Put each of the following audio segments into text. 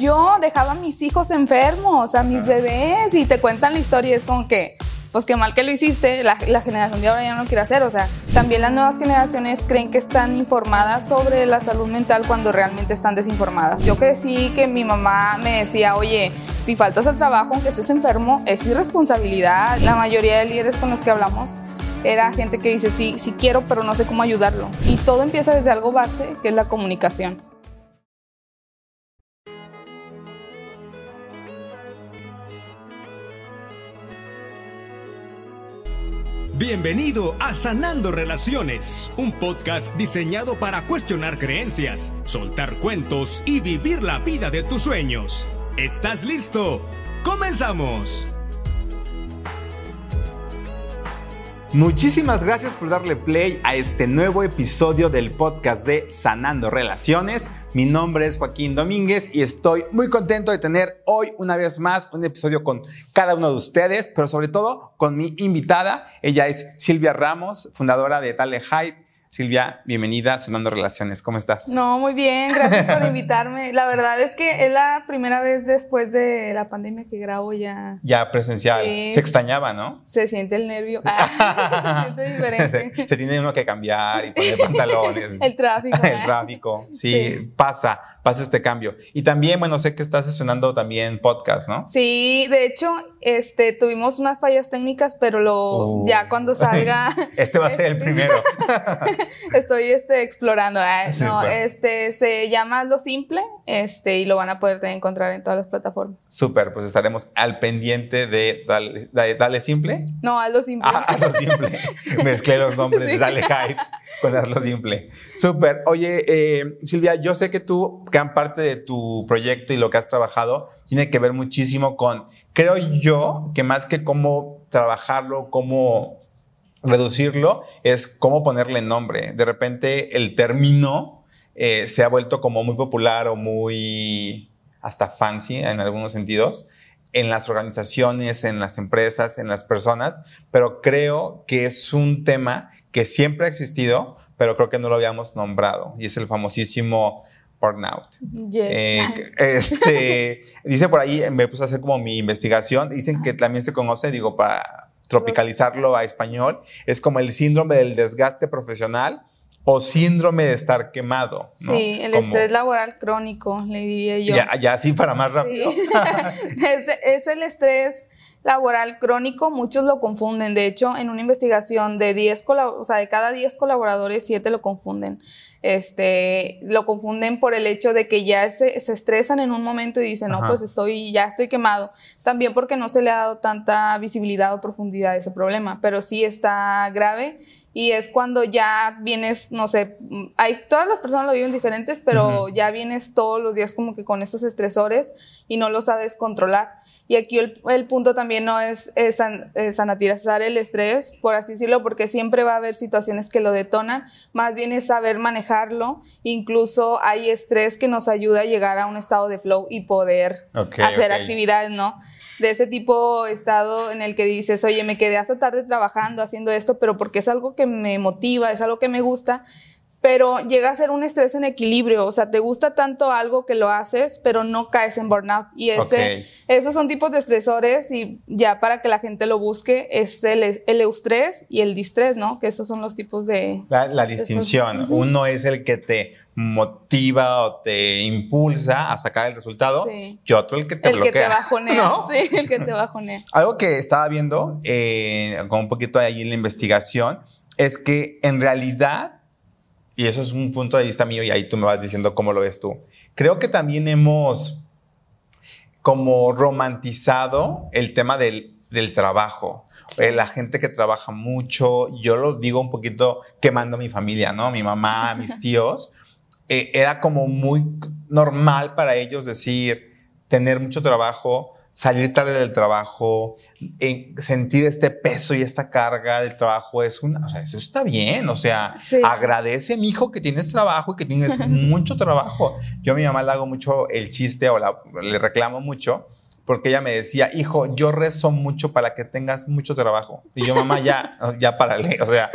Yo dejaba a mis hijos enfermos, a mis bebés, y te cuentan la historia. Es como que, pues qué mal que lo hiciste, la, generación de ahora ya no lo quiere hacer. O sea, también las nuevas generaciones creen que están informadas sobre la salud mental cuando realmente están desinformadas. Yo crecí que mi mamá me decía, oye, si faltas al trabajo aunque estés enfermo, es irresponsabilidad. La mayoría de líderes con los que hablamos era gente que dice, sí, sí quiero, pero no sé cómo ayudarlo. Y todo empieza desde algo base, que es la comunicación. Bienvenido a Sanando Relaciones, un podcast diseñado para cuestionar creencias, soltar cuentos y vivir la vida de tus sueños. ¿Estás listo? ¡Comenzamos! Muchísimas gracias por darle play a este nuevo episodio del podcast de Sanando Relaciones. Mi nombre es Joaquín Domínguez y estoy muy contento de tener hoy una vez más un episodio con cada uno de ustedes, pero sobre todo con mi invitada. Ella es Silvia Ramos, fundadora de Dale Hype Silvia, bienvenida a Cenando Relaciones. ¿Cómo estás? No, muy bien, gracias por invitarme. La verdad es que es la primera vez después de la pandemia que grabo ya. Ya presencial. Se extrañaba, ¿no? Se siente el nervio. Ah, se siente diferente. se tiene uno que cambiar y poner pantalones. el tráfico. el tráfico. Sí, pasa, pasa este cambio. Y también, bueno, sé que estás estrenando también podcast, ¿no? Sí, de hecho, este, tuvimos unas fallas técnicas, pero lo, oh. ya cuando salga. este va a ser el primero. Estoy este, explorando. Ah, no, este, se llama Lo Simple este, y lo van a poder encontrar en todas las plataformas. Súper, pues estaremos al pendiente de Dale, Simple. No, a Lo Simple. Ah, a Lo Simple. Mezclé los nombres de Dale Hype con Lo Simple. Súper. Oye, eh, Silvia, yo sé que tú, gran parte de tu proyecto y lo que has trabajado tiene que ver muchísimo con, creo yo, que más que cómo trabajarlo, cómo reducirlo es cómo ponerle nombre. De repente el término eh, se ha vuelto como muy popular o muy hasta fancy en algunos sentidos en las organizaciones, en las empresas, en las personas, pero creo que es un tema que siempre ha existido, pero creo que no lo habíamos nombrado y es el famosísimo burnout. Eh, este, dice por ahí, me puse a hacer como mi investigación, dicen que también se conoce, digo, para tropicalizarlo a español, es como el síndrome del desgaste profesional o síndrome de estar quemado. Sí, el estrés laboral crónico, le diría yo. Ya, ya sí, para más rápido. es, el estrés laboral crónico, muchos lo confunden. De hecho, en una investigación de 10, o sea, de cada 10 colaboradores, 7 lo confunden este, lo confunden por el hecho de que ya se, se estresan en un momento y dicen, no, pues estoy, ya estoy quemado. También porque no se le ha dado tanta visibilidad o profundidad a ese problema, pero sí está grave y es cuando ya vienes, no sé, hay, todas las personas lo viven diferentes, pero ya vienes todos los días como que con estos estresores y no lo sabes controlar. Y aquí el, el punto también no es, es, sanatizar el estrés, por así decirlo, porque siempre va a haber situaciones que lo detonan, más bien es saber manejarlo, incluso hay estrés que nos ayuda a llegar a un estado de flow y poder hacer actividades, ¿no? de ese tipo estado en el que dices, oye, me quedé hasta tarde trabajando, haciendo esto, pero porque es algo que me motiva, es algo que me gusta, pero llega a ser un estrés en equilibrio, o sea, te gusta tanto algo que lo haces, pero no caes en burnout. Y ese, esos son tipos de estresores y ya para que la gente lo busque es el, el eustrés y el distrés, ¿no? Que esos son los tipos de... La, distinción, uno es el que te motiva o te impulsa a sacar el resultado y otro el que te bloquea. El que te bajonea, sí, el que te bajonea. Algo que estaba viendo, eh, con un poquito ahí en la investigación, es que en realidad y eso es un punto de vista mío y ahí tú me vas diciendo cómo lo ves tú. Creo que también hemos como romantizado el tema del, del trabajo. Eh, la gente que trabaja mucho, yo lo digo un poquito quemando a mi familia, ¿no? Mi mamá, mis tíos, eh, era como muy normal para ellos decir, tener mucho trabajo, salir tarde del trabajo, sentir este peso y esta carga del trabajo es una, o sea, eso está bien, o sea, agradece mi hijo que tienes trabajo y que tienes mucho trabajo. Yo a mi mamá le hago mucho el chiste o le reclamo mucho porque ella me decía, hijo, yo rezo mucho para que tengas mucho trabajo. Y yo, mamá, ya, ya párale, o sea,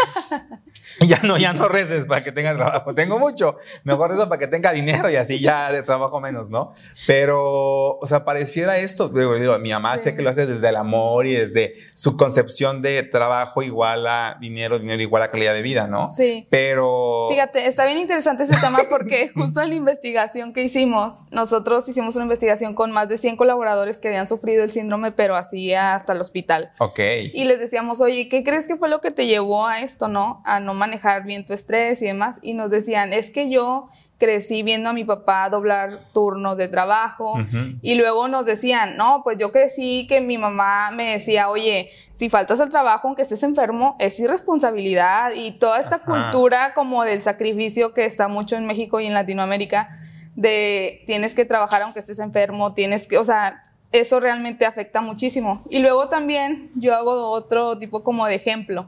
ya no, ya no reces para que tengas trabajo. Tengo mucho, mejor rezo para que tenga dinero y así ya de trabajo menos, ¿no? Pero, o sea, pareciera esto, digo, mi mamá sé que lo hace desde el amor y desde su concepción de trabajo igual a dinero, dinero igual a calidad de vida, ¿no? Sí. Pero... Fíjate, está bien interesante ese tema porque justo en la investigación que hicimos, nosotros hicimos una investigación con más de 100 colaboradores que habían sufrido el síndrome, pero así hasta el hospital. Ok. Y les decíamos, oye, ¿qué crees que fue lo que te llevó a esto, no? A no manejar bien tu estrés y demás. Y nos decían, es que yo crecí viendo a mi papá doblar turnos de trabajo y luego nos decían, no, pues yo crecí que mi mamá me decía, oye, si faltas al trabajo aunque estés enfermo, es irresponsabilidad y toda esta cultura como del sacrificio que está mucho en México y en Latinoamérica de tienes que trabajar aunque estés enfermo, tienes que, o sea, eso realmente afecta muchísimo. Y luego también yo hago otro tipo como de ejemplo.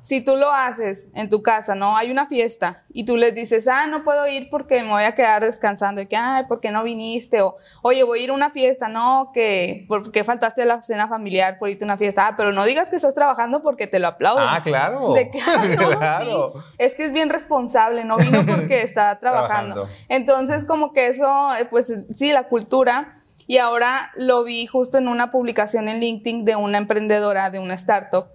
Si tú lo haces en tu casa, ¿no? Hay una fiesta y tú les dices, ah, no puedo ir porque me voy a quedar descansando y que, ay, ¿por qué no viniste? O, oye, voy a ir a una fiesta, no, que, ¿por qué faltaste a la cena familiar por irte a una fiesta? Ah, pero no digas que estás trabajando porque te lo aplaudo. Ah, claro. claro. Es que es bien responsable, no vino porque está trabajando. Entonces, como que eso, eh, pues sí, la cultura y ahora lo vi justo en una publicación en LinkedIn de una emprendedora de una startup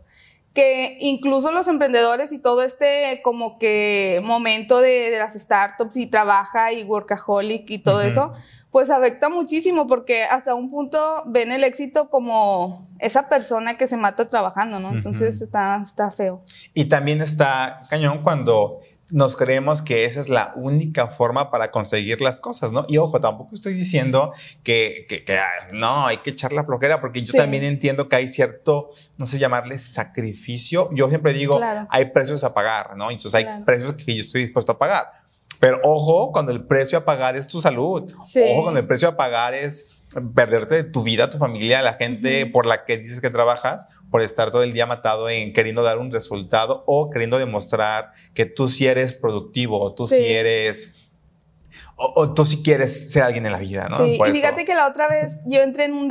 que incluso los emprendedores y todo este como que momento de, las startups y trabaja y workaholic y todo eso, pues afecta muchísimo porque hasta un punto ven el éxito como esa persona que se mata trabajando, ¿no? Entonces está, está feo. Y también está cañón cuando nos creemos que esa es la única forma para conseguir las cosas, ¿no? Y ojo, tampoco estoy diciendo que, no, hay que echar la flojera, porque yo también entiendo que hay cierto, no sé llamarle sacrificio. Yo siempre digo, hay precios a pagar, ¿no? Entonces hay precios que yo estoy dispuesto a pagar. Pero ojo, cuando el precio a pagar es tu salud. Ojo, cuando el precio a pagar es perderte tu vida, tu familia, la gente por la que dices que trabajas por estar todo el día matado en queriendo dar un resultado o queriendo demostrar que tú sí eres productivo o tú sí, eres... O, tú sí quieres ser alguien en la vida, ¿no? Sí, y fíjate que la otra vez yo entré en un,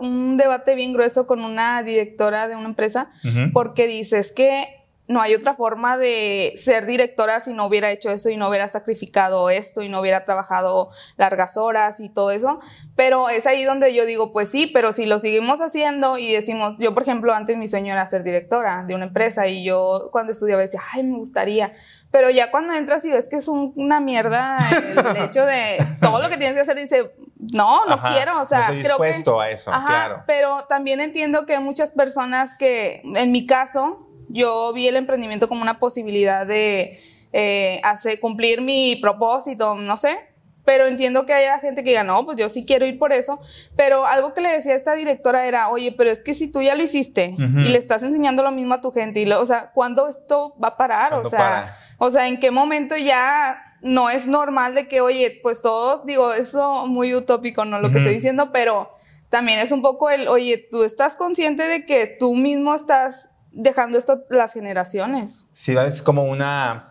un, debate bien grueso con una directora de una empresa porque dices que no hay otra forma de ser directora si no hubiera hecho eso y no hubiera sacrificado esto y no hubiera trabajado largas horas y todo eso. Pero es ahí donde yo digo, pues sí, pero si lo seguimos haciendo y decimos, yo por ejemplo antes mi sueño era ser directora de una empresa y yo cuando estudiaba decía, ay, me gustaría. Pero ya cuando entras y ves que es una mierda el, hecho de todo lo que tienes que hacer, dice, no, no quiero, o sea, no estoy dispuesto a eso, claro. Pero también entiendo que muchas personas que, en mi caso, yo vi el emprendimiento como una posibilidad de eh, hacer, cumplir mi propósito, no sé, pero entiendo que haya gente que diga, no, pues yo sí quiero ir por eso, pero algo que le decía a esta directora era, oye, pero es que si tú ya lo hiciste y le estás enseñando lo mismo a tu gente, y o sea, ¿cuándo esto va a parar? O sea, o sea, ¿en qué momento ya no es normal de que, oye, pues todos, digo, eso muy utópico, ¿no? Lo que estoy diciendo, pero también es un poco el, oye, tú estás consciente de que tú mismo estás dejando esto las generaciones. Sí, es como una...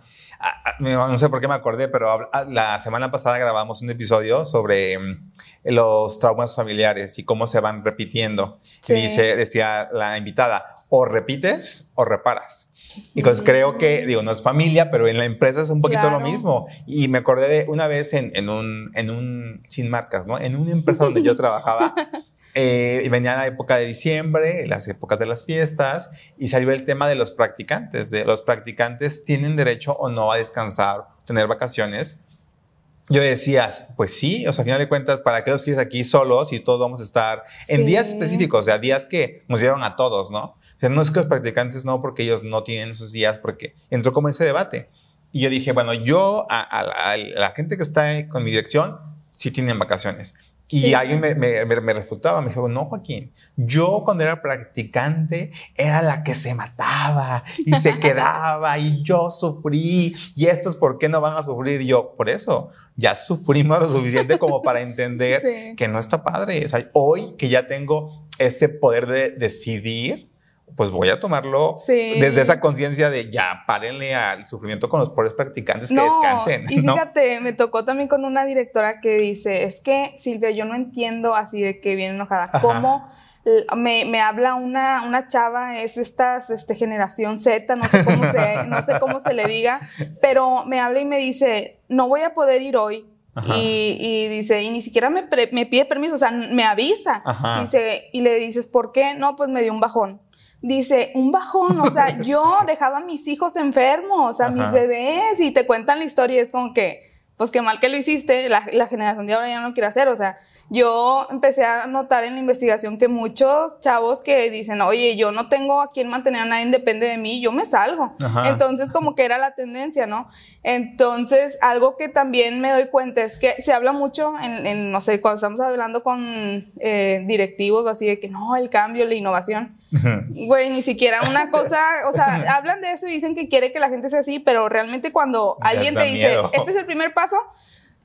No sé por qué me acordé, pero la semana pasada grabamos un episodio sobre mm, los traumas familiares y cómo se van repitiendo. dice, decía la invitada, o repites o reparas. Y pues creo que, digo, no es familia, pero en la empresa es un poquito lo mismo. Y me acordé de una vez en, en, un, en un, sin marcas, ¿no? En una empresa donde yo trabajaba, Eh, venía la época de diciembre, las épocas de las fiestas, y salió el tema de los practicantes. De los practicantes tienen derecho o no a descansar, tener vacaciones. Yo decías, pues sí, o sea, a final de cuentas, ¿para qué los quieres aquí solos y todos vamos a estar en días específicos, o sea, días que nos dieron a todos, ¿no? O sea, no es que los practicantes no, porque ellos no tienen esos días, porque entró como ese debate. Y yo dije, bueno, yo, a, a la gente que está con mi dirección, sí tienen vacaciones. Y alguien me, me, me, refutaba, me dijo, no, Joaquín, yo cuando era practicante era la que se mataba y se quedaba y yo sufrí y estos, ¿por qué no van a sufrir? yo, por eso, ya sufrimos lo suficiente como para entender que no está padre. O sea, hoy que ya tengo ese poder de decidir, pues voy a tomarlo desde esa conciencia de ya, párenle al sufrimiento con los pobres practicantes que descansen. Y fíjate, me tocó también con una directora que dice, es que Silvia, yo no entiendo así de que viene enojada, cómo me, habla una, una chava, es esta este, generación Z, no sé, cómo se, no sé cómo se le diga, pero me habla y me dice, no voy a poder ir hoy. Y, dice, y ni siquiera me, me, pide permiso, o sea, me avisa. Dice, y le dices, ¿por qué? No, pues me dio un bajón dice, un bajón, o sea, yo dejaba a mis hijos enfermos, a mis bebés, y te cuentan la historia, y es como que, pues qué mal que lo hiciste, la, generación de ahora ya no quiere hacer. O sea, yo empecé a notar en la investigación que muchos chavos que dicen, oye, yo no tengo a quien mantener a nadie depende de mí, yo me salgo. Entonces, como que era la tendencia, ¿no? Entonces, algo que también me doy cuenta es que se habla mucho en, no sé, cuando estamos hablando con eh, directivos, así de que no, el cambio, la innovación. Güey, ni siquiera una cosa, o sea, hablan de eso y dicen que quiere que la gente sea así, pero realmente cuando alguien te dice, este es el primer paso,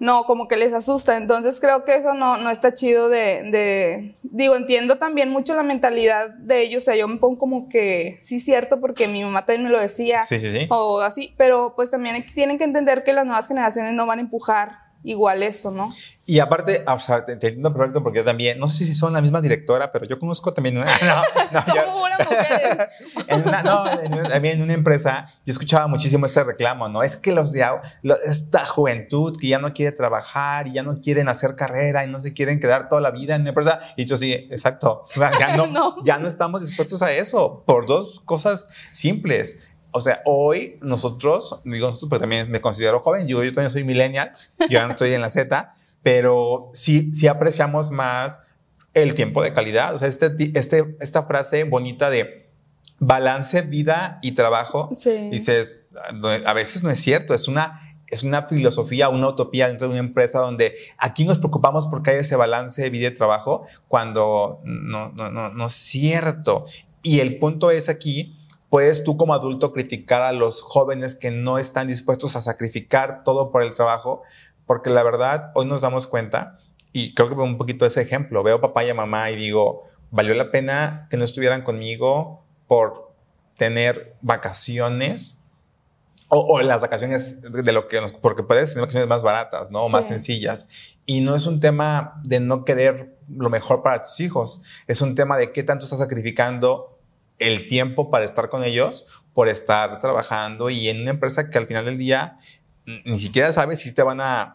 no, como que les asusta. Entonces creo que eso no, no está chido de, digo, entiendo también mucho la mentalidad de ellos, o sea, yo me pongo como que sí cierto porque mi mamá también me lo decía, sí, sí, sí. o así, pero pues también tienen que entender que las nuevas generaciones no van a empujar igual eso, ¿no? Y aparte, o sea, te, entiendo perfecto porque yo también, no sé si son la misma directora, pero yo conozco también una. No, no, Somos una mujer. en una, no, también en una empresa, yo escuchaba muchísimo este reclamo, ¿no? Es que los de esta juventud que ya no quiere trabajar y ya no quieren hacer carrera y no se quieren quedar toda la vida en una empresa. Y yo sí, exacto. Ya no, ya no estamos dispuestos a eso por dos cosas simples o sea, hoy nosotros, digo nosotros, pero también me considero joven, digo, yo también soy millennial, yo ya no estoy en la Z, pero sí, sí apreciamos más el tiempo de calidad. O sea, este, este, esta frase bonita de balance, vida y trabajo, dices, a veces no es cierto, es una, es una filosofía, una utopía dentro de una empresa donde aquí nos preocupamos porque hay ese balance de vida y trabajo, cuando no, no, no, no es cierto. Y el punto es aquí puedes tú como adulto criticar a los jóvenes que no están dispuestos a sacrificar todo por el trabajo, porque la verdad, hoy nos damos cuenta, y creo que veo un poquito ese ejemplo, veo papá y mamá y digo, valió la pena que no estuvieran conmigo por tener vacaciones o, las vacaciones de lo que nos, porque puedes tener vacaciones más baratas, ¿no? O más sencillas. Y no es un tema de no querer lo mejor para tus hijos, es un tema de qué tanto estás sacrificando el tiempo para estar con ellos por estar trabajando y en una empresa que al final del día ni siquiera sabes si te van a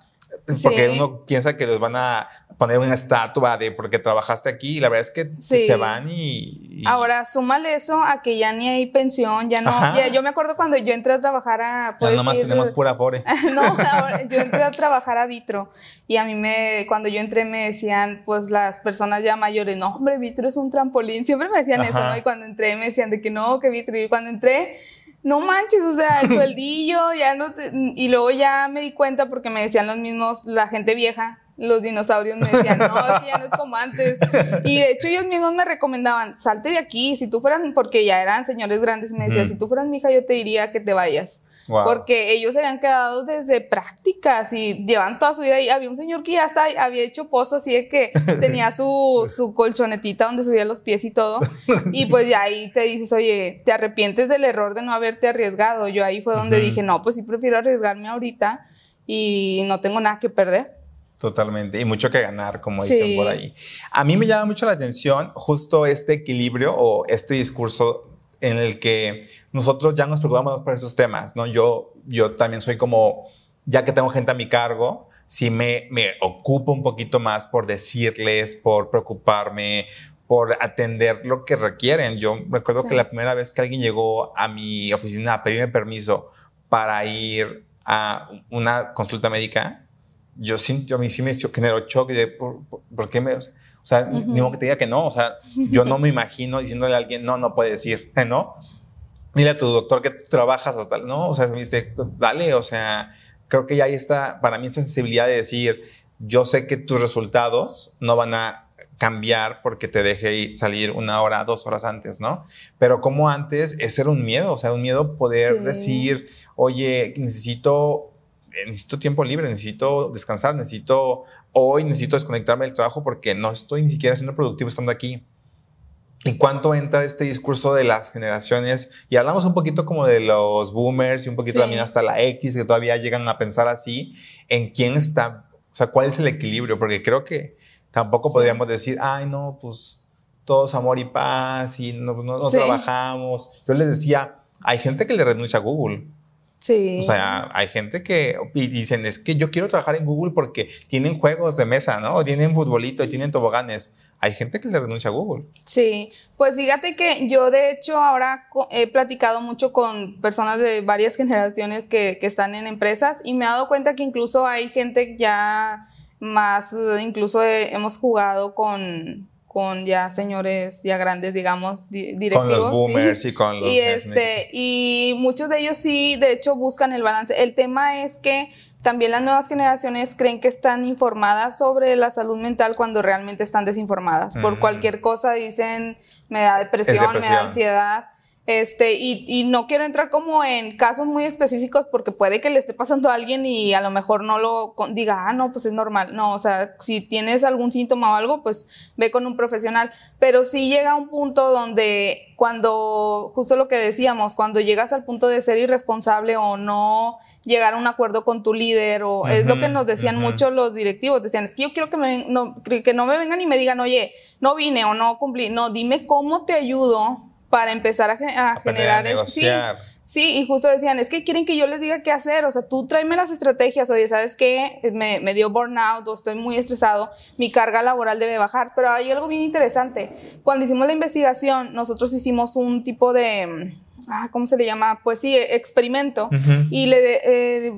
porque uno piensa que les van a poner una estatua de porque trabajaste aquí y la verdad es que se van y, Ahora, súmale eso a que ya ni hay pensión, ya no... yo me acuerdo cuando yo entré a trabajar a... Ya nomás tenemos pura fore. no, yo entré a trabajar a Vitro y a mí me... Cuando yo entré me decían, pues las personas ya mayores, no, hombre, Vitro es un trampolín. Siempre me decían eso, ¿no? Y cuando entré me decían de que no, que Vitro. Y cuando entré no manches, o sea, el sueldillo, ya no y luego ya me di cuenta porque me decían los mismos, la gente vieja, los dinosaurios me decían, no, es ya no es como antes. Y de hecho ellos mismos me recomendaban, salte de aquí, si tú fueras, porque ya eran señores grandes, me decían, si tú fueras mi hija, yo te diría que te vayas. Porque ellos se habían quedado desde prácticas y llevan toda su vida y había un señor que ya hasta había hecho pozo así de que tenía su, su colchonetita donde subía los pies y todo. Y pues ya ahí te dices, oye, te arrepientes del error de no haberte arriesgado. Yo ahí fue donde dije, no, pues sí prefiero arriesgarme ahorita y no tengo nada que perder. Totalmente, y mucho que ganar, como dicen por ahí. A mí me llama mucho la atención justo este equilibrio o este discurso en el que nosotros ya nos preocupamos por esos temas, ¿no? Yo, yo también soy como, ya que tengo gente a mi cargo, sí me, me ocupo un poquito más por decirles, por preocuparme, por atender lo que requieren. Yo recuerdo que la primera vez que alguien llegó a mi oficina a pedirme permiso para ir a una consulta médica, yo sí, yo a mí sí me generó shock de por, por, qué me... O sea, ni modo que te diga que no. O sea, yo no me imagino diciéndole a alguien, no, no puede decir, ¿no? Dile a tu doctor que trabajas hasta, ¿no? O sea, me dice, dale, o sea, creo que ya ahí está, para mí, esa sensibilidad de decir, yo sé que tus resultados no van a cambiar porque te deje salir una hora, dos horas antes, ¿no? Pero como antes, ese era un miedo, o sea, un miedo poder decir, oye, necesito necesito tiempo libre, necesito descansar, necesito hoy, necesito desconectarme del trabajo porque no estoy ni siquiera siendo productivo estando aquí. ¿En cuánto entra este discurso de las generaciones? Y hablamos un poquito como de los boomers y un poquito también hasta la X, que todavía llegan a pensar así, en quién está, o sea, cuál es el equilibrio, porque creo que tampoco podríamos decir, ay, no, pues todos amor y paz y no, no, trabajamos. Yo les decía, hay gente que le renuncia a Google. Sí. O sea, hay gente que y dicen, es que yo quiero trabajar en Google porque tienen juegos de mesa, ¿no? O tienen futbolito y tienen toboganes hay gente que le renuncia a Google. Sí, pues fíjate que yo de hecho ahora he platicado mucho con personas de varias generaciones que, que están en empresas y me he dado cuenta que incluso hay gente ya más, incluso hemos jugado con, con ya señores ya grandes, digamos, directivos. Con los boomers y con los... Y, este, y muchos de ellos sí, de hecho, buscan el balance. El tema es que también las nuevas generaciones creen que están informadas sobre la salud mental cuando realmente están desinformadas. Por cualquier cosa dicen, me da depresión, me da ansiedad. Este, y, y, no quiero entrar como en casos muy específicos porque puede que le esté pasando a alguien y a lo mejor no lo diga, ah, no, pues es normal. No, o sea, si tienes algún síntoma o algo, pues ve con un profesional. Pero sí llega un punto donde cuando, justo lo que decíamos, cuando llegas al punto de ser irresponsable o no llegar a un acuerdo con tu líder, o es lo que nos decían mucho los directivos, decían, es que yo quiero que, me, no, que no me vengan y me digan, oye, no vine o no cumplí, no, dime cómo te ayudo para empezar a, generar eso. Sí, sí, y justo decían, es que quieren que yo les diga qué hacer, o sea, tú tráeme las estrategias, oye, ¿sabes qué? Me, me dio burnout o estoy muy estresado, mi carga laboral debe bajar, pero hay algo bien interesante. Cuando hicimos la investigación, nosotros hicimos un tipo de, ah, ¿cómo se le llama? Pues sí, experimento, y le... Eh,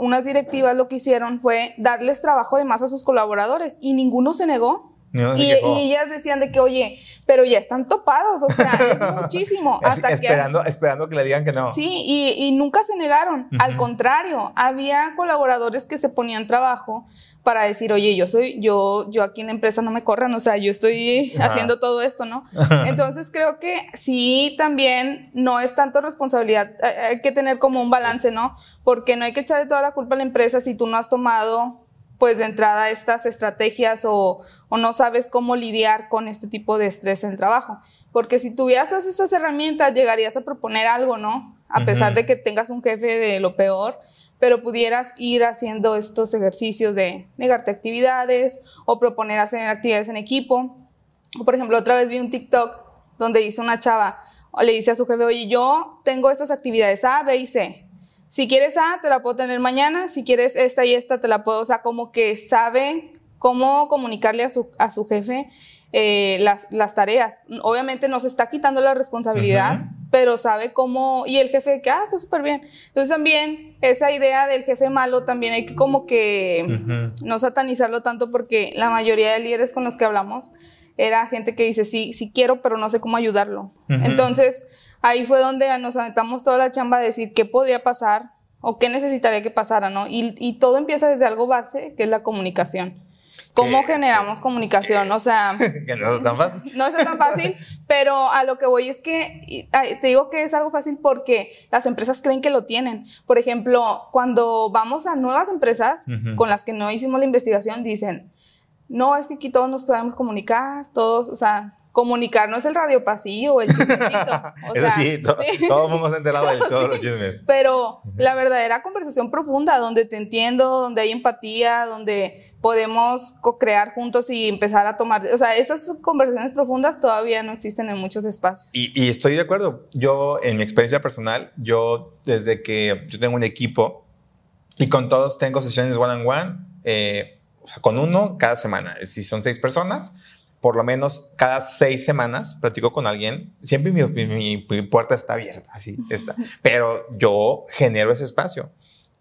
unas directivas lo que hicieron fue darles trabajo de más a sus colaboradores y ninguno se negó y, ellas decían de que, oye, pero ya están topados, o sea, es muchísimo. hasta esperando, que, esperando que le digan que no. Sí, y, nunca se negaron. Al contrario, había colaboradores que se ponían trabajo para decir, oye, yo soy, yo, yo aquí en la empresa no me corran, o sea, yo estoy haciendo todo esto, ¿no? Entonces creo que sí, también no es tanto responsabilidad, hay que tener como un balance, ¿no? Porque no hay que echarle toda la culpa a la empresa si tú no has tomado pues de entrada estas estrategias o, no sabes cómo lidiar con este tipo de estrés en el trabajo. Porque si tuvieras todas estas herramientas, llegarías a proponer algo, ¿no? A pesar de que tengas un jefe de lo peor, pero pudieras ir haciendo estos ejercicios de negarte actividades o proponer hacer actividades en equipo. O, por ejemplo, otra vez vi un TikTok donde dice una chava, o le dice a su jefe, oye, yo tengo estas actividades A, B y C si quieres A, te la puedo tener mañana, si quieres esta y esta, te la puedo, o sea, como que sabe cómo comunicarle a su, a su jefe eh, las, las, tareas. Obviamente no se está quitando la responsabilidad, pero sabe cómo, y el jefe que, ah, está súper bien. Entonces también esa idea del jefe malo también hay que como que no satanizarlo tanto porque la mayoría de líderes con los que hablamos era gente que dice, sí, sí quiero, pero no sé cómo ayudarlo. Entonces, ahí fue donde nos aventamos toda la chamba a decir qué podría pasar o qué necesitaría que pasara, ¿no? Y, todo empieza desde algo base, que es la comunicación. ¿Cómo generamos comunicación? O sea... que no es tan fácil. No es tan fácil, pero a lo que voy es que te digo que es algo fácil porque las empresas creen que lo tienen. Por ejemplo, cuando vamos a nuevas empresas con las que no hicimos la investigación, dicen, no, es que aquí todos nos podemos comunicar, todos, o sea, comunicar no es el radio pasillo o el chismecito. O Eso sí, todos hemos enterado de todos los chismes. Pero la verdadera conversación profunda, donde te entiendo, donde hay empatía, donde podemos co-crear juntos y empezar a tomar, o sea, esas conversaciones profundas todavía no existen en muchos espacios. Y, y estoy de acuerdo. Yo, en mi experiencia personal, yo desde que yo tengo un equipo y con todos tengo sesiones one-on-one, one, eh, o sea, con uno cada semana. Si son seis personas, por lo menos cada seis semanas platico con alguien. Siempre mi, puerta está abierta, así está. Pero yo genero ese espacio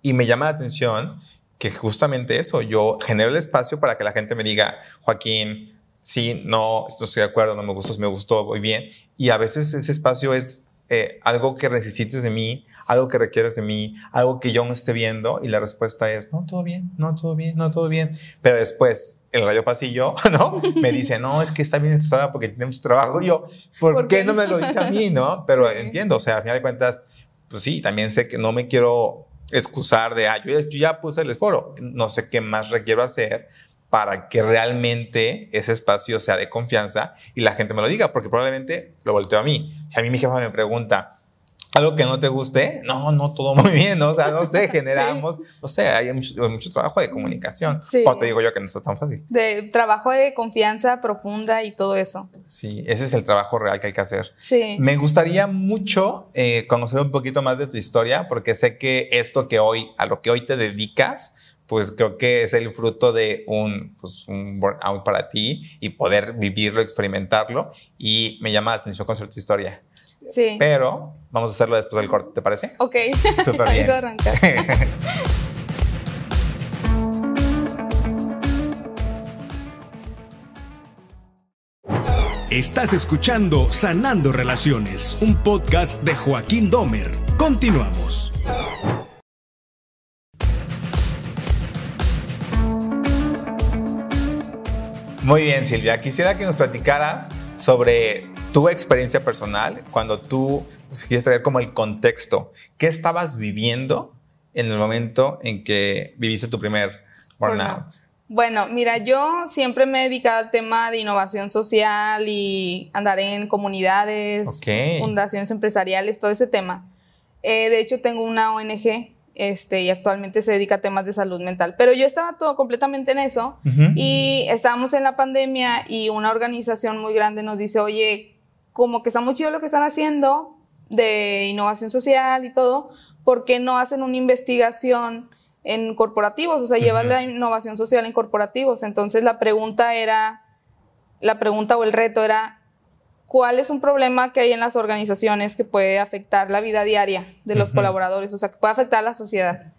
y me llama la atención que justamente eso, yo genero el espacio para que la gente me diga, Joaquín, sí, no, estoy de acuerdo, no me gustó, me gustó, muy bien. Y a veces ese espacio es eh, algo que necesites de mí, algo que requieres de mí, algo que yo no esté viendo y la respuesta es, no, todo bien, no, todo bien, no, todo bien. Pero después el rayo pasillo, ¿no? Me dice, no, es que está bien estresada porque tenemos trabajo. Y yo, ¿por, qué no me lo dice a mí, no? Pero entiendo, o sea, al final de cuentas, pues sí, también sé que no me quiero excusar de, ah, yo ya, puse el esfuerzo, no sé qué más requiero hacer, para que realmente ese espacio sea de confianza y la gente me lo diga, porque probablemente lo volteo a mí. Si a mí mi jefa me pregunta, algo que no te guste, no, no, todo muy bien, ¿no? O sea, no sé, generamos, no sé, hay mucho, mucho, trabajo de comunicación. Sí. O te digo yo que no está tan fácil. De trabajo de confianza profunda y todo eso. Sí, ese es el trabajo real que hay que hacer. Sí. Me gustaría mucho eh, conocer un poquito más de tu historia, porque sé que esto que hoy, a lo que hoy te dedicas, pues creo que es el fruto de un, pues, un burnout para ti y poder vivirlo, experimentarlo. Y me llama la atención conocer tu historia. Sí. Pero vamos a hacerlo después del corte, ¿te parece? Ok. Súper bien. Estás escuchando Sanando Relaciones, un podcast de Joaquín Domer. Continuamos. Muy bien, Silvia. Quisiera que nos platicaras sobre tu experiencia personal, cuando tú pues, quieres saber como el contexto, ¿qué estabas viviendo en el momento en que viviste tu primer burnout? Bueno, mira, yo siempre me he dedicado al tema de innovación social y andar en comunidades, fundaciones empresariales, todo ese tema. Eh, de hecho, tengo una ONG este, y actualmente se dedica a temas de salud mental. Pero yo estaba todo completamente en eso y estábamos en la pandemia y una organización muy grande nos dice, oye, como que está muy chido lo que están haciendo de innovación social y todo, ¿por qué no hacen una investigación en corporativos? O sea, llevan la innovación social en corporativos. Entonces la pregunta era, la pregunta o el reto era, ¿cuál es un problema que hay en las organizaciones que puede afectar la vida diaria de los colaboradores? O sea, que puede afectar a la sociedad.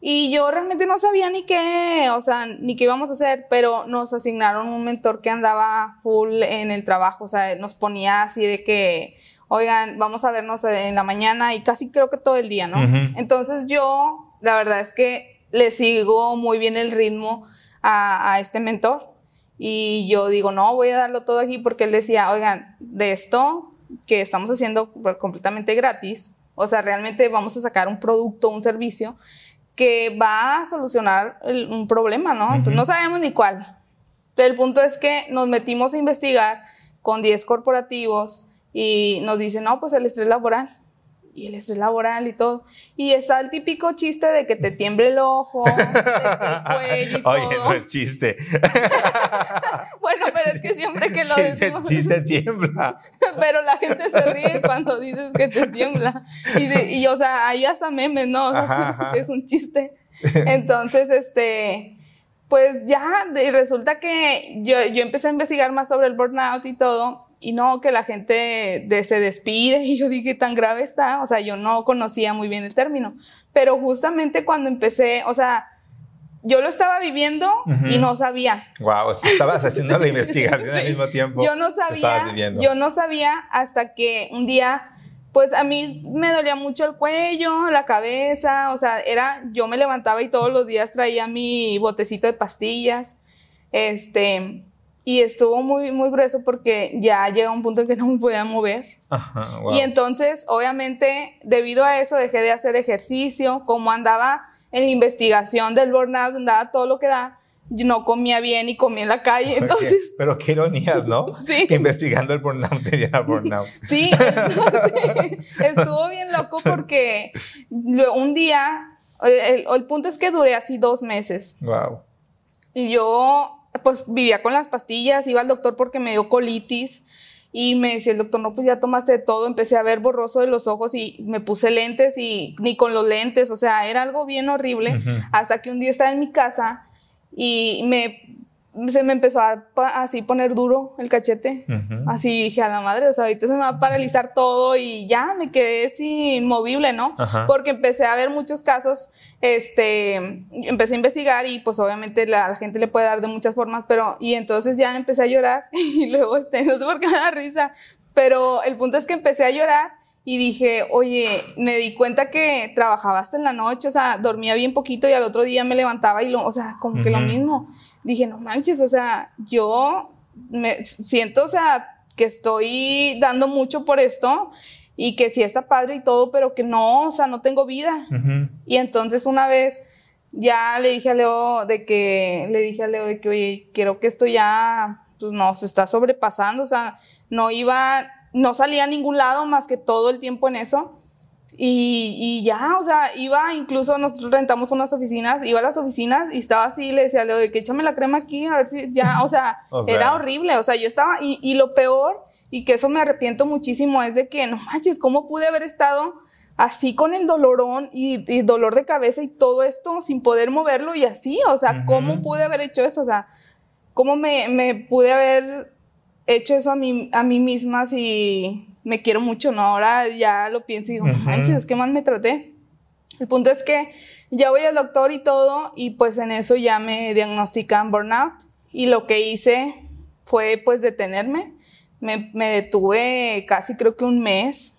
Y yo realmente no sabía ni qué, o sea, ni qué íbamos a hacer, pero nos asignaron un mentor que andaba full en el trabajo, o sea, nos ponía así de que, oigan, vamos a vernos en la mañana y casi creo que todo el día, ¿no? Entonces yo, la verdad es que le sigo muy bien el ritmo a, a este mentor y yo digo, no, voy a darlo todo aquí porque él decía, oigan, de esto que estamos haciendo completamente gratis, o sea, realmente vamos a sacar un producto, un servicio que va a solucionar un problema, ¿no? Entonces no sabemos ni cuál. Pero el punto es que nos metimos a investigar con 10 corporativos y nos dicen, no, pues el estrés laboral y el estrés laboral y todo. Y está el típico chiste de que te tiemble el ojo, el cuello y Oye, no es chiste. bueno, pero es que siempre que lo decimos. Sí, te tiembla. pero la gente se ríe cuando dices que te tiembla. Y, o sea, ahí hasta memes, ¿no? Es un chiste. Entonces, este pues ya resulta que yo, yo, empecé a investigar más sobre el burnout y todo, y no que la gente de, se despide y yo dije tan grave está, o sea, yo no conocía muy bien el término, pero justamente cuando empecé, o sea, yo lo estaba viviendo y no sabía. Wow, estabas haciendo la investigación al mismo tiempo. Yo no sabía, yo no sabía hasta que un día pues a mí me dolía mucho el cuello, la cabeza, o sea, era, yo me levantaba y todos los días traía mi botecito de pastillas, este, y estuvo muy, muy grueso porque ya llega un punto en que no me podía mover. Y entonces, obviamente, debido a eso, dejé de hacer ejercicio, como andaba en la investigación del burnout, andaba todo lo que da, no comía bien y comía en la calle, entonces... Pero qué ironías, ¿no? Sí. Que investigando el burnout te diera burnout. Sí, estuvo bien loco porque un día, el, el punto es que duré así dos meses. Wow. Y yo pues vivía con las pastillas, iba al doctor porque me dio colitis y me decía el doctor, no, pues ya tomaste de todo, empecé a ver borroso de los ojos y me puse lentes y ni con los lentes, o sea, era algo bien horrible, hasta que un día estaba en mi casa y me se me empezó a así poner duro el cachete. Así dije a la madre, o sea, ahorita se me va a paralizar todo y ya me quedé así inmovible, ¿no? Porque empecé a ver muchos casos, este, empecé a investigar y pues obviamente la, la, gente le puede dar de muchas formas, pero y entonces ya empecé a llorar y luego, este, no sé por qué me da risa, pero el punto es que empecé a llorar y dije, oye, me di cuenta que trabajaba hasta en la noche, o sea, dormía bien poquito y al otro día me levantaba y lo, o sea, como que lo mismo dije, no manches, o sea, yo me siento, o sea, que estoy dando mucho por esto y que sí está padre y todo, pero que no, o sea, no tengo vida. Y entonces una vez ya le dije a Leo de que, le dije a Leo de que, oye, quiero que esto ya, pues no, se está sobrepasando, o sea, no iba, no salía a ningún lado más que todo el tiempo en eso. Y, y, ya, o sea, iba, incluso nosotros rentamos unas oficinas, iba a las oficinas y estaba así, le decía a Leo de que échame la crema aquí, a ver si ya, o sea, O sea. era horrible, o sea, yo estaba, y, y lo peor, y que eso me arrepiento muchísimo, es de que, no manches, ¿cómo pude haber estado así con el dolorón y, y dolor de cabeza y todo esto sin poder moverlo y así? O sea, ¿cómo pude haber hecho eso? O sea, ¿cómo me, me pude haber hecho eso a mí, a mí misma si me quiero mucho, ¿no? Ahora ya lo pienso y digo, Ujú. manches, qué mal me traté. El punto es que ya voy al doctor y todo, y pues en eso ya me diagnostican burnout. Y lo que hice fue pues detenerme. Me, me detuve casi creo que un mes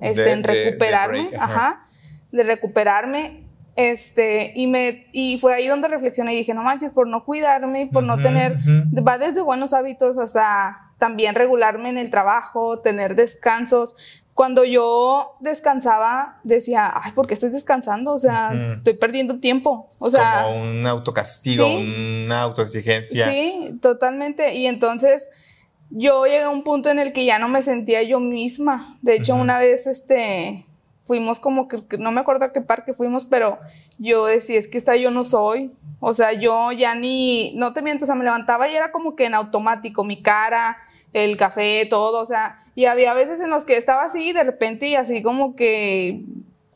este, De- en de- de recuperarme, break, ajá. ajá, de recuperarme. Este, y, me, y fue ahí donde reflexioné y dije, no manches, por no cuidarme, por no tener, ujú. va desde buenos hábitos hasta también regularme en el trabajo, tener descansos. Cuando yo descansaba, decía, ay, ¿por qué estoy descansando? O sea, estoy perdiendo tiempo. O sea, como un autocastigo, sí. una autoexigencia. sí, totalmente. Y entonces yo llegué a un punto en el que ya no me sentía yo misma. De hecho, una vez, este, fuimos como que, no me acuerdo a qué parque fuimos, pero yo decía, es que esta yo no soy. O sea, yo ya ni, no te miento, o sea, me levantaba y era como que en automático, mi cara, el café, todo, o sea, y había veces en los que estaba así de repente y así como que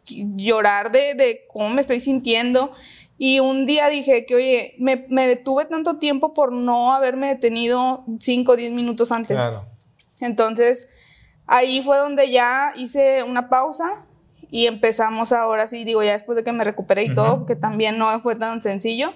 llorar de, de cómo me estoy sintiendo. Y un día dije que, oye, me, me detuve tanto tiempo por no haberme detenido 5 o 10 minutos antes. Claro. Entonces, ahí fue donde ya hice una pausa y empezamos ahora sí, digo, ya después de que me recuperé y todo, Ujú. que también no fue tan sencillo,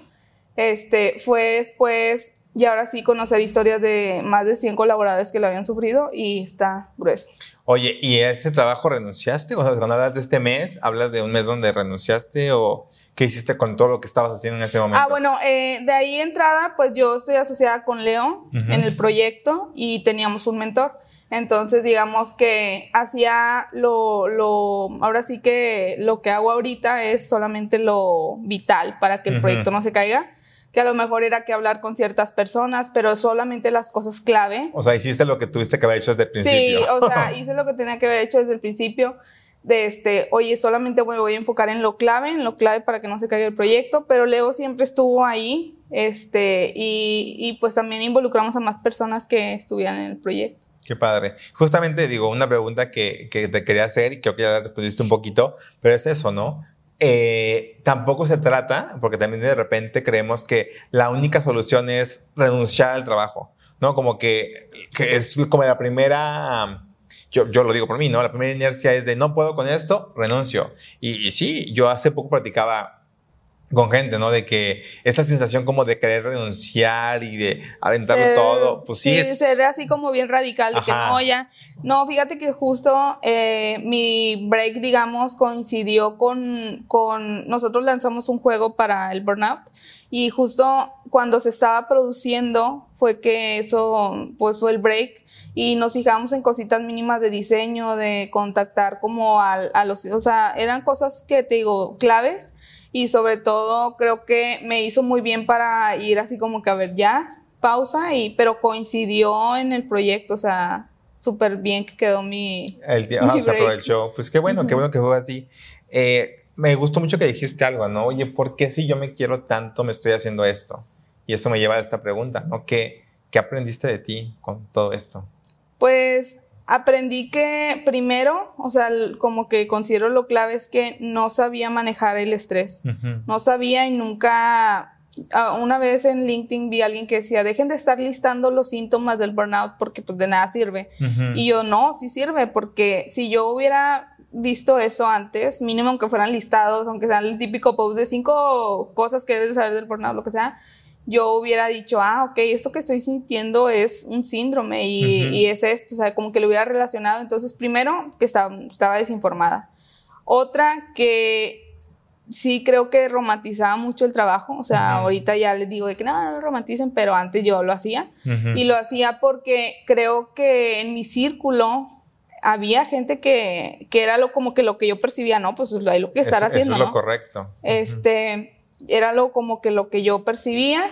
este, fue después, y ahora sí conocer historias de más de 100 colaboradores que lo habían sufrido y está grueso. Oye, ¿y a ese trabajo renunciaste? O sea, cuando hablas de este mes, ¿hablas de un mes donde renunciaste o qué hiciste con todo lo que estabas haciendo en ese momento? Ah, bueno, eh, de ahí entrada, pues yo estoy asociada con Leo Ujú. en el proyecto y teníamos un mentor. Entonces, digamos que hacía lo, lo, ahora sí que lo que hago ahorita es solamente lo vital para que el proyecto no se caiga, que a lo mejor era que hablar con ciertas personas, pero solamente las cosas clave. O sea, hiciste lo que tuviste que haber hecho desde el principio. Sí, o sea, hice lo que tenía que haber hecho desde el principio. De este, oye, solamente me voy a enfocar en lo clave, en lo clave para que no se caiga el proyecto, pero Leo siempre estuvo ahí, este, y, y pues también involucramos a más personas que estuvieran en el proyecto. Qué padre. Justamente digo, una pregunta que, que te quería hacer y creo que ya la respondiste un poquito, pero es eso, ¿no? Eh, tampoco se trata, porque también de repente creemos que la única solución es renunciar al trabajo, ¿no? Como que, que es como la primera, yo, yo lo digo por mí, ¿no? La primera inercia es de no puedo con esto, renuncio. Y, y sí, yo hace poco practicaba con gente, ¿no? De que esta sensación como de querer renunciar y de aventarlo Ser- todo, pues sí, sí, es... ser así como bien radical, de que Ajá. no, ya. No, fíjate que justo eh, mi break, digamos, coincidió con, con. Nosotros lanzamos un juego para el Burnout y justo cuando se estaba produciendo fue que eso, pues fue el break y nos fijamos en cositas mínimas de diseño, de contactar como al- a, los. O sea, eran cosas que te digo, claves y sobre todo creo que me hizo muy bien para ir así como que a ver ya pausa y pero coincidió en el proyecto o sea súper bien que quedó mi El tiempo Mi se break. aprovechó. Pues qué bueno, qué bueno que fue así. Eh, me gustó mucho que dijiste algo, ¿no? Oye, ¿por qué si yo me quiero tanto me estoy haciendo esto? Y eso me lleva a esta pregunta, ¿no? ¿Qué, qué aprendiste de ti con todo esto? pues aprendí que primero o sea como que considero lo clave es que no sabía manejar el estrés. No sabía y nunca una vez en LinkedIn vi a alguien que decía dejen de estar listando los síntomas del burnout porque pues de nada sirve. Y yo, no, sí sirve, porque si yo hubiera visto eso antes, mínimo aunque fueran listados, aunque sean el típico post de cinco cosas que debes de saber del burnout, lo que sea, yo hubiera dicho, ah, ok, esto que estoy sintiendo es un síndrome y, y es esto, o sea, como que lo hubiera relacionado. Entonces, primero, que estaba, estaba desinformada. Otra, que sí creo que romantizaba mucho el trabajo, o sea, ahorita ya les digo de que no, no lo romanticen, pero antes yo lo hacía. Y lo hacía porque creo que en mi círculo había gente que, que era lo, como que lo que yo percibía, ¿no? Pues es lo, hay lo que estar haciendo, Eso es lo correcto. Este, era lo como que lo que yo percibía.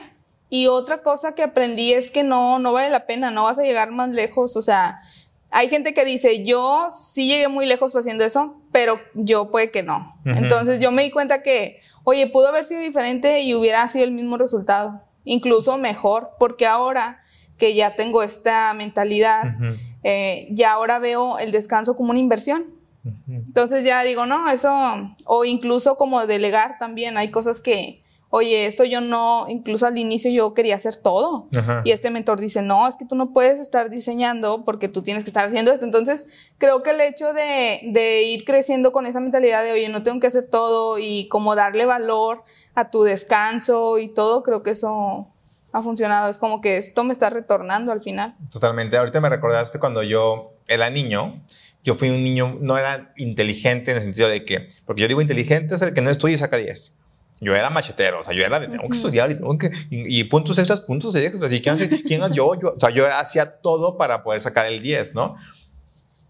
Y otra cosa que aprendí es que no, no vale la pena, no vas a llegar más lejos. O sea, hay gente que dice, yo sí llegué muy lejos haciendo eso, pero yo puede que no. Entonces yo me di cuenta que, oye, pudo haber sido diferente y hubiera sido el mismo resultado, incluso mejor, porque ahora que ya tengo esta mentalidad, eh, ya ahora veo el descanso como una inversión. Entonces ya digo, no, eso, o incluso como delegar también, hay cosas que, oye, esto yo no, incluso al inicio yo quería hacer todo. Y este mentor dice, no, es que tú no puedes estar diseñando porque tú tienes que estar haciendo esto. Entonces, creo que el hecho de, de, ir creciendo con esa mentalidad de, oye, no tengo que hacer todo y como darle valor a tu descanso y todo, creo que eso ha funcionado. Es como que esto me está retornando al final. Totalmente. Ahorita me recordaste cuando yo era niño. Yo fui un niño, no era inteligente en el sentido de que, porque yo digo inteligente es el que no estudia y saca 10 yo era machetero, o sea, yo era de tengo que estudiar y tengo que, y, puntos extras, puntos extras, y quién, quién yo, yo, o sea, yo hacía todo para poder sacar el 10, ¿no?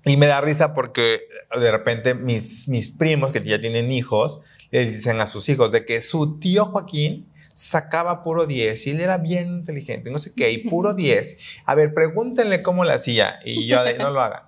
Y me da risa porque de repente mis, mis primos que ya tienen hijos, le dicen a sus hijos de que su tío Joaquín sacaba puro 10 y él era bien inteligente, no sé qué, y puro 10. A ver, pregúntenle cómo lo hacía y yo de, no lo hagan,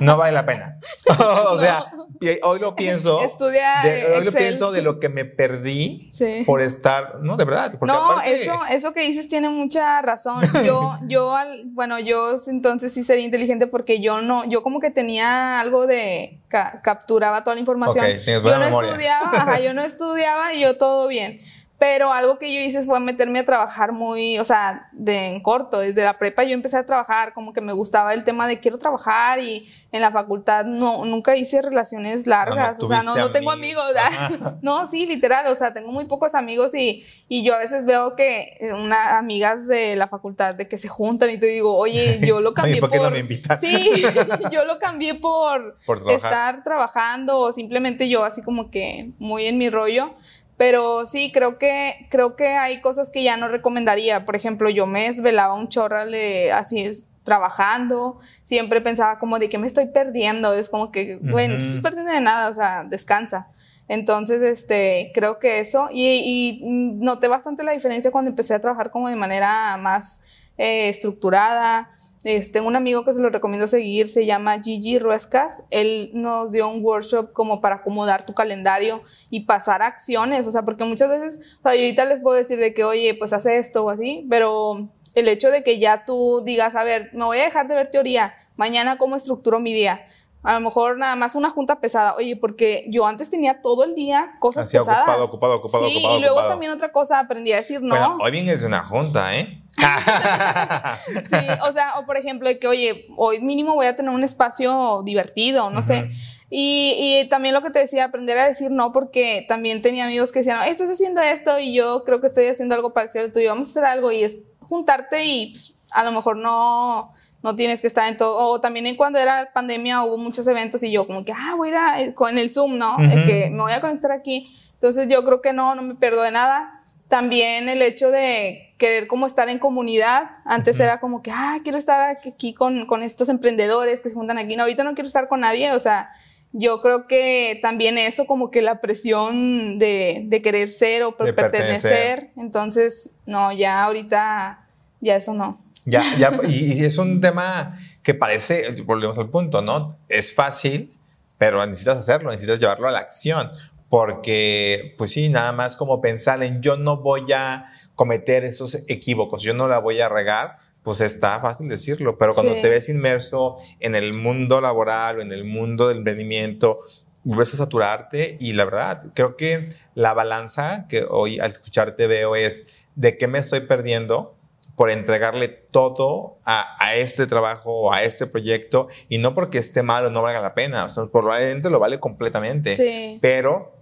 no vale la pena. o sea, hoy lo pienso. Estudia de, hoy lo pienso de lo que me perdí por estar, no, de verdad. no, eso, eso que dices tiene mucha razón. Yo, yo, bueno, yo entonces sí sería inteligente porque yo no, yo como que tenía algo de capturaba toda la información. yo no estudiaba, ajá, yo no estudiaba y yo todo bien. Pero algo que yo hice fue meterme a trabajar muy, o sea, de en corto. Desde la prepa yo empecé a trabajar, como que me gustaba el tema de quiero trabajar y en la facultad no, nunca hice relaciones largas. o sea, no, no tengo amigos. no, sí, literal. O sea, tengo muy pocos amigos y, y yo a veces veo que eh, una, amigas de la facultad de que se juntan y te digo, oye, yo lo cambié ¿por, qué no me invitas? Sí, yo lo cambié por, por estar trabajando o simplemente yo así como que muy en mi rollo. Pero sí, creo que, creo que hay cosas que ya no recomendaría. Por ejemplo, yo me desvelaba un chorral así es, trabajando, siempre pensaba como de que me estoy perdiendo, es como que, bueno, no estás perdiendo de nada, o sea, descansa. Entonces, este, creo que eso, y, y, noté bastante la diferencia cuando empecé a trabajar como de manera más eh, estructurada, tengo un amigo que se lo recomiendo seguir, se llama Gigi Ruescas. Él nos dio un workshop como para acomodar tu calendario y pasar acciones, o sea, porque muchas veces, o sea, ahorita les puedo decir de que, oye, pues hace esto o así, pero el hecho de que ya tú digas, a ver, me voy a dejar de ver teoría, mañana cómo estructuro mi día. A lo mejor nada más una junta pesada. Oye, porque yo antes tenía todo el día cosas Así, pesadas. ocupado, ocupado, ocupado, sí, y luego también otra cosa, aprendí a decir no. Bueno, hoy bien es una junta, ¿eh? sí, o sea, o por ejemplo, que oye, hoy mínimo voy a tener un espacio divertido, no sé. Y, y, también lo que te decía, aprender a decir no, porque también tenía amigos que decían, estás haciendo esto y yo creo que estoy haciendo algo parecido al tuyo, vamos a hacer algo y es juntarte y pues, a lo mejor no, no tienes que estar en todo. O también en cuando era pandemia hubo muchos eventos y yo como que, ah, voy a ir con el Zoom, ¿no? que me voy a conectar aquí. Entonces yo creo que no, no me pierdo de nada. También el hecho de querer como estar en comunidad. Antes era como que, ah, quiero estar aquí con, con, estos emprendedores que se juntan aquí. No, ahorita no quiero estar con nadie. O sea, yo creo que también eso como que la presión de, de querer ser o pertenecer. Entonces, no, ya ahorita, ya eso no. Ya, ya, y, y es un tema que parece, volvemos al punto, ¿no? Es fácil, pero necesitas hacerlo, necesitas llevarlo a la acción porque, pues sí, nada más como pensar en yo no voy a cometer esos equívocos, yo no la voy a regar, pues está fácil decirlo, pero cuando te ves inmerso en el mundo laboral o en el mundo del emprendimiento, vuelves a saturarte y la verdad, creo que la balanza que hoy al escucharte veo es de qué me estoy perdiendo por entregarle todo a, este trabajo o a este proyecto y no porque esté mal o no valga la pena, probablemente lo vale completamente, sí. pero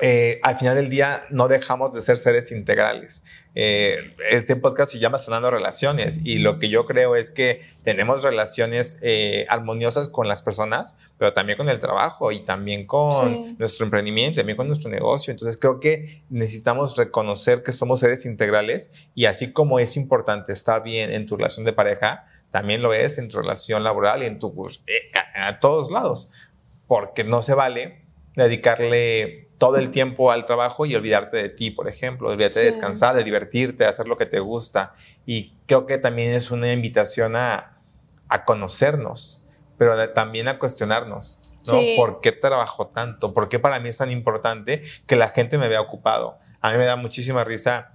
eh, al final del día no dejamos de ser seres integrales. Eh, este podcast se llama Sanando Relaciones y lo que yo creo es que tenemos relaciones eh, armoniosas con las personas, pero también con el trabajo y también con nuestro emprendimiento, también con nuestro negocio. Entonces creo que necesitamos reconocer que somos seres integrales y así como es importante estar bien en tu relación de pareja, también lo es en tu relación laboral y en tu a todos lados, porque no se vale dedicarle todo el tiempo al trabajo y olvidarte de ti, por ejemplo, olvidarte de descansar, de divertirte, de hacer lo que te gusta. Y creo que también es una invitación a, a conocernos, pero de- también a cuestionarnos. ¿no? Sí. ¿Por qué trabajo tanto? ¿Por qué para mí es tan importante que la gente me vea ocupado? A mí me da muchísima risa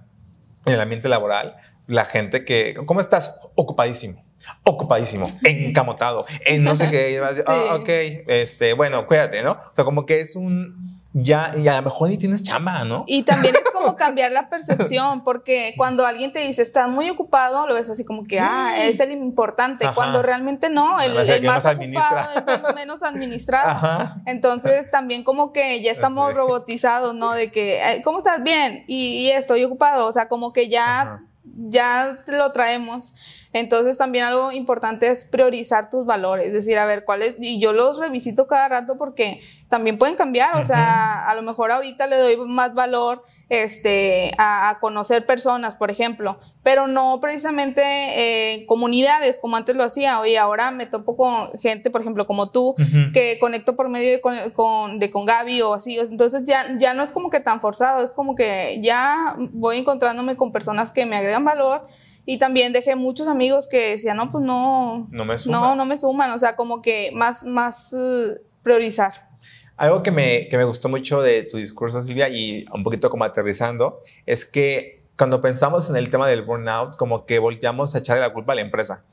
en el ambiente laboral la gente que, ¿cómo estás? Ocupadísimo. Ocupadísimo, encamotado, en no sé qué, y Sí. "Ah, ok, este, bueno, cuídate, ¿no? O sea, como que es un, ya, y a lo mejor ni tienes chamba, ¿no? Y también es como cambiar la percepción, porque cuando alguien te dice estás muy ocupado, lo ves así como que, ah, es el importante, Ajá. cuando realmente no, el, el más ocupado es el menos administrado. Ajá. Entonces también como que ya estamos Ok. robotizados, ¿no? De que, "Ay, ¿cómo estás? Bien, y, y estoy ocupado, o sea, como que ya, Ajá. ya lo traemos. Entonces también algo importante es priorizar tus valores, es decir, a ver, cuáles, y yo los revisito cada rato porque también pueden cambiar, o sea, a lo mejor ahorita le doy más valor este, a, a conocer personas, por ejemplo, pero no precisamente eh, comunidades como antes lo hacía, oye, ahora me topo con gente, por ejemplo, como tú, que conecto por medio de con, con- de con Gaby o así. Entonces ya, ya no es como que tan forzado, es como que ya voy encontrándome con personas que me agregan valor. Y también dejé muchos amigos que decían, no, pues no, No me suma. no, no me suman. O sea, como que más, más eh, priorizar. Algo que me, que me gustó mucho de tu discurso, Silvia, y un poquito como aterrizando, es que cuando pensamos en el tema del burnout, como que volteamos a echarle la culpa a la empresa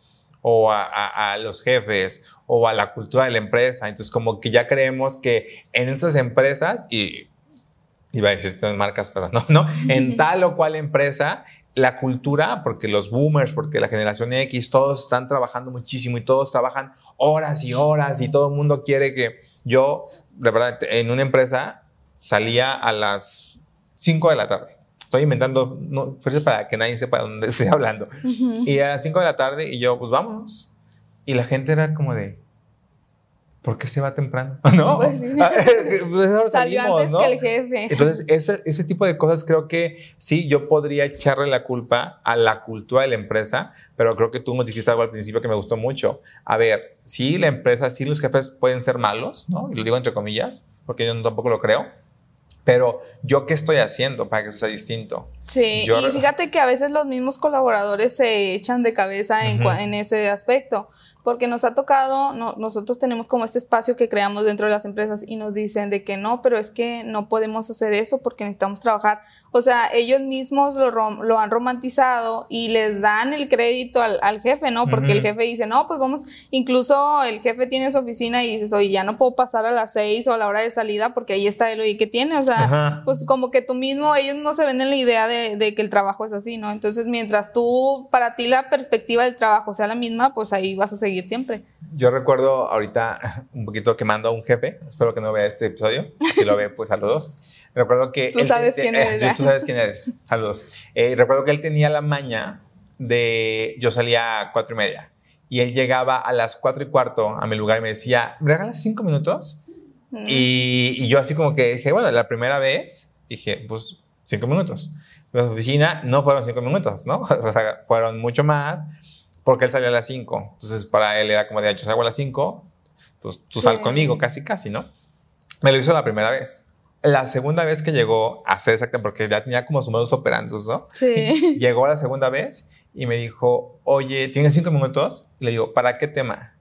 o a, a- a los jefes o a la cultura de la empresa. Entonces, como que ya creemos que en esas empresas, y iba a decir estas marcas, pero no, no, en tal o cual empresa, la cultura, porque los boomers, porque la generación X, todos están trabajando muchísimo y todos trabajan horas y horas y todo el mundo quiere que yo, de verdad, en una empresa salía a las 5 de la tarde. Estoy inventando no, para que nadie sepa de dónde estoy hablando. Y a las 5 de la tarde y yo, pues vámonos. Y la gente era como de, ¿por qué se va temprano? ¿No? Pues sí. Pues ahora Salió salimos, antes ¿no? que el jefe. Entonces, ese, ese tipo de cosas creo que sí, yo podría echarle la culpa a la cultura de la empresa, pero creo que tú nos dijiste algo al principio que me gustó mucho. A ver, sí, la empresa, sí, los jefes pueden ser malos, ¿no? Y lo digo entre comillas, porque yo tampoco lo creo. Pero yo qué estoy haciendo para que eso sea distinto. Sí, Yo- y fíjate que a veces los mismos colaboradores se echan de cabeza en, cua- Ujú. en ese aspecto, porque nos ha tocado, no- nosotros tenemos como este espacio que creamos dentro de las empresas y nos dicen de que no, pero es que no podemos hacer esto porque necesitamos trabajar. O sea, ellos mismos lo, rom- lo han romantizado y les dan el crédito al, al jefe, ¿no? Porque el Ujú. jefe dice, no, pues vamos, incluso el jefe tiene su oficina y dices, oye, ya no puedo pasar a las seis o a la hora de salida porque ahí está él, oye, ¿qué tiene? O sea, pues como que tú mismo, ellos no se venden la idea de, de que el trabajo es así, ¿no? Entonces, mientras tú, para ti la perspectiva del trabajo sea la misma, pues ahí vas a seguir siempre. Yo recuerdo ahorita un poquito quemando a un jefe, espero que no vea este episodio, si lo ve, pues saludos. Recuerdo que... Tú él- sabes eh, quién eres, ¿eh? Tú sabes quién eres, saludos. Eh, recuerdo que él tenía la maña de... Yo salía a cuatro y media y él llegaba a las cuatro y cuarto a mi lugar y me decía, ¿me regalas cinco minutos? Mm. Y, y yo así como que dije, bueno, la primera vez dije, pues cinco minutos. En la oficina no fueron cinco minutos, ¿no? O sea, fueron mucho más porque él salía a las cinco. Entonces para él era como de, yo salgo a las cinco, pues tú Sí. sal conmigo, casi, casi, ¿no? Me lo hizo la primera vez. La segunda vez que llegó a hacer exactamente, porque ya tenía como su modus operandus, ¿no? Sí. Llegó la segunda vez y me dijo, oye, ¿tienes cinco minutos? Y le digo, ¿para qué tema?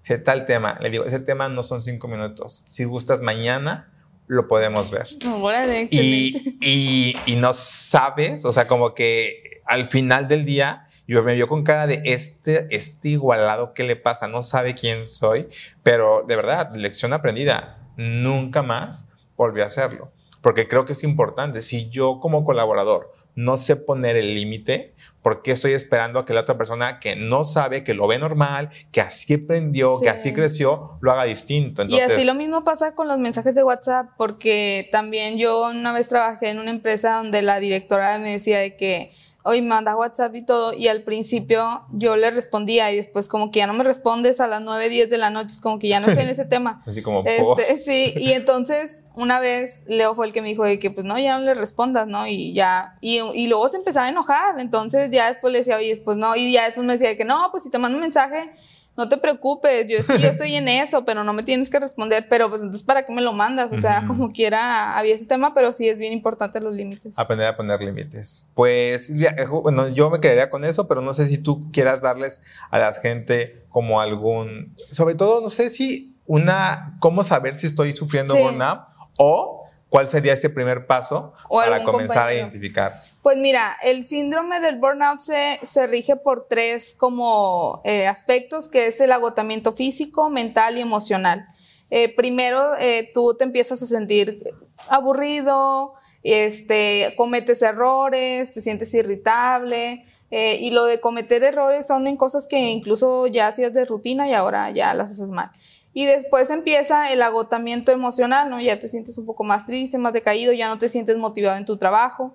Dice, tal tema. Le digo, ese tema no son cinco minutos. Si gustas mañana, lo podemos ver. Excelente. Y, y, y no sabes, o sea, como que al final del día, yo me vio con cara de este, este igualado, ¿qué le pasa? No sabe quién soy, pero de verdad, lección aprendida, nunca más volvió a hacerlo, porque creo que es importante. Si yo como colaborador no sé poner el límite, ¿por qué estoy esperando a que la otra persona que no sabe, que lo ve normal, que así aprendió, Sí. que así creció, lo haga distinto? y así lo mismo pasa con los mensajes de WhatsApp, porque también yo una vez trabajé en una empresa donde la directora me decía de que hoy manda WhatsApp y todo, y al principio yo le respondía y después como que ya no me respondes a las 9, 10 de la noche, es como que ya no estoy en ese tema. Así como. Este, sí, y entonces una vez Leo fue el que me dijo de que pues no, ya no le respondas, ¿no? Y ya, y, y luego se empezaba a enojar, entonces ya después le decía, oye, pues no, y ya después me decía de que no, pues si te mando un mensaje, no te preocupes, yo, yo estoy en eso, pero no me tienes que responder, pero pues entonces ¿para qué me lo mandas? O sea, como quiera, había ese tema, pero sí es bien importante los límites. Aprender a poner límites. Pues, eh, bueno, yo me quedaría con eso, pero no sé si tú quieras darles a la gente como algún, sobre todo, no sé si una, cómo saber si estoy sufriendo burnout o ¿Cuál sería este primer paso para comenzar a identificar? Pues mira, el síndrome del burnout se, se rige por tres como eh, aspectos, que es el agotamiento físico, mental y emocional. Eh, primero, eh, tú te empiezas a sentir aburrido, este, cometes errores, te sientes irritable. y lo de cometer errores son en cosas que incluso ya hacías de rutina y ahora ya las haces mal. Y después empieza el agotamiento emocional, ¿no? Ya te sientes un poco más triste, más decaído, ya no te sientes motivado en tu trabajo.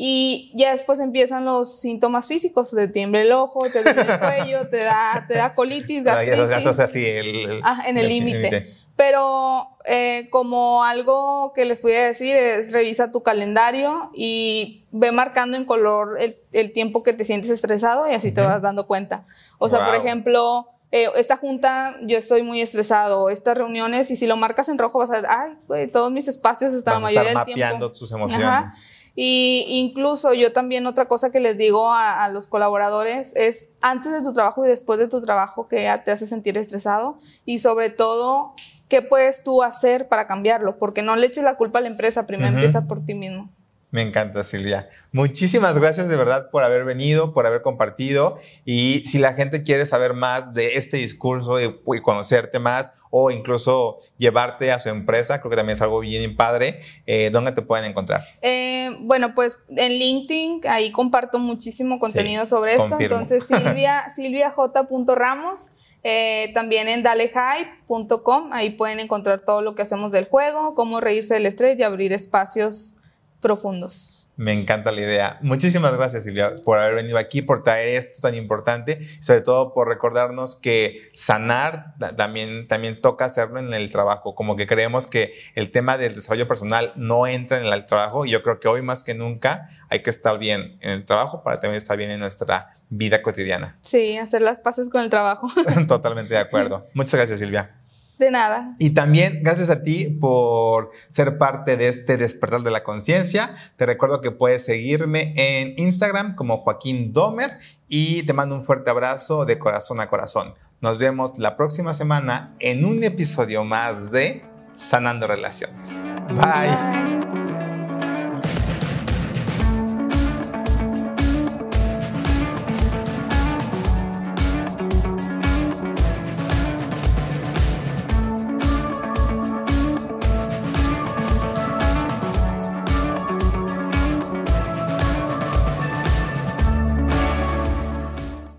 Y ya después empiezan los síntomas físicos, te tiembla el ojo, te duele el cuello, te da, te da colitis, gastritis. así el, ah, en el límite. Pero eh, como algo que les voy a decir es revisa tu calendario y ve marcando en color el, el tiempo que te sientes estresado y así te vas dando cuenta. O sea, por ejemplo, eh, esta junta yo estoy muy estresado, estas reuniones, y si lo marcas en rojo vas a ver, ay, güey, todos mis espacios están la mayoría del tiempo. mapeando tus emociones. Y incluso yo también otra cosa que les digo a, a, los colaboradores es antes de tu trabajo y después de tu trabajo que te hace sentir estresado y sobre todo qué puedes tú hacer para cambiarlo, porque no le eches la culpa a la empresa, primero empieza por ti mismo. Me encanta, Silvia. Muchísimas gracias de verdad por haber venido, por haber compartido. Y si la gente quiere saber más de este discurso y, conocerte más o incluso llevarte a su empresa, creo que también es algo bien padre. Eh, ¿Dónde te pueden encontrar? Eh, bueno, pues en LinkedIn, ahí comparto muchísimo contenido sobre esto. Entonces, Silvia, silviaj.ramos. Eh, también en dalehype.com, ahí pueden encontrar todo lo que hacemos del juego, cómo reírse del estrés y abrir espacios profundos. Me encanta la idea. Muchísimas gracias Silvia por haber venido aquí, por traer esto tan importante, sobre todo por recordarnos que sanar también, también toca hacerlo en el trabajo, como que creemos que el tema del desarrollo personal no entra en el trabajo y yo creo que hoy más que nunca hay que estar bien en el trabajo para también estar bien en nuestra vida cotidiana. Sí, hacer las paces con el trabajo. Totalmente de acuerdo. Muchas gracias Silvia. De nada. Y también gracias a ti por ser parte de este despertar de la conciencia. Te recuerdo que puedes seguirme en Instagram como Joaquín Domer y te mando un fuerte abrazo de corazón a corazón. Nos vemos la próxima semana en un episodio más de Sanando Relaciones. Bye.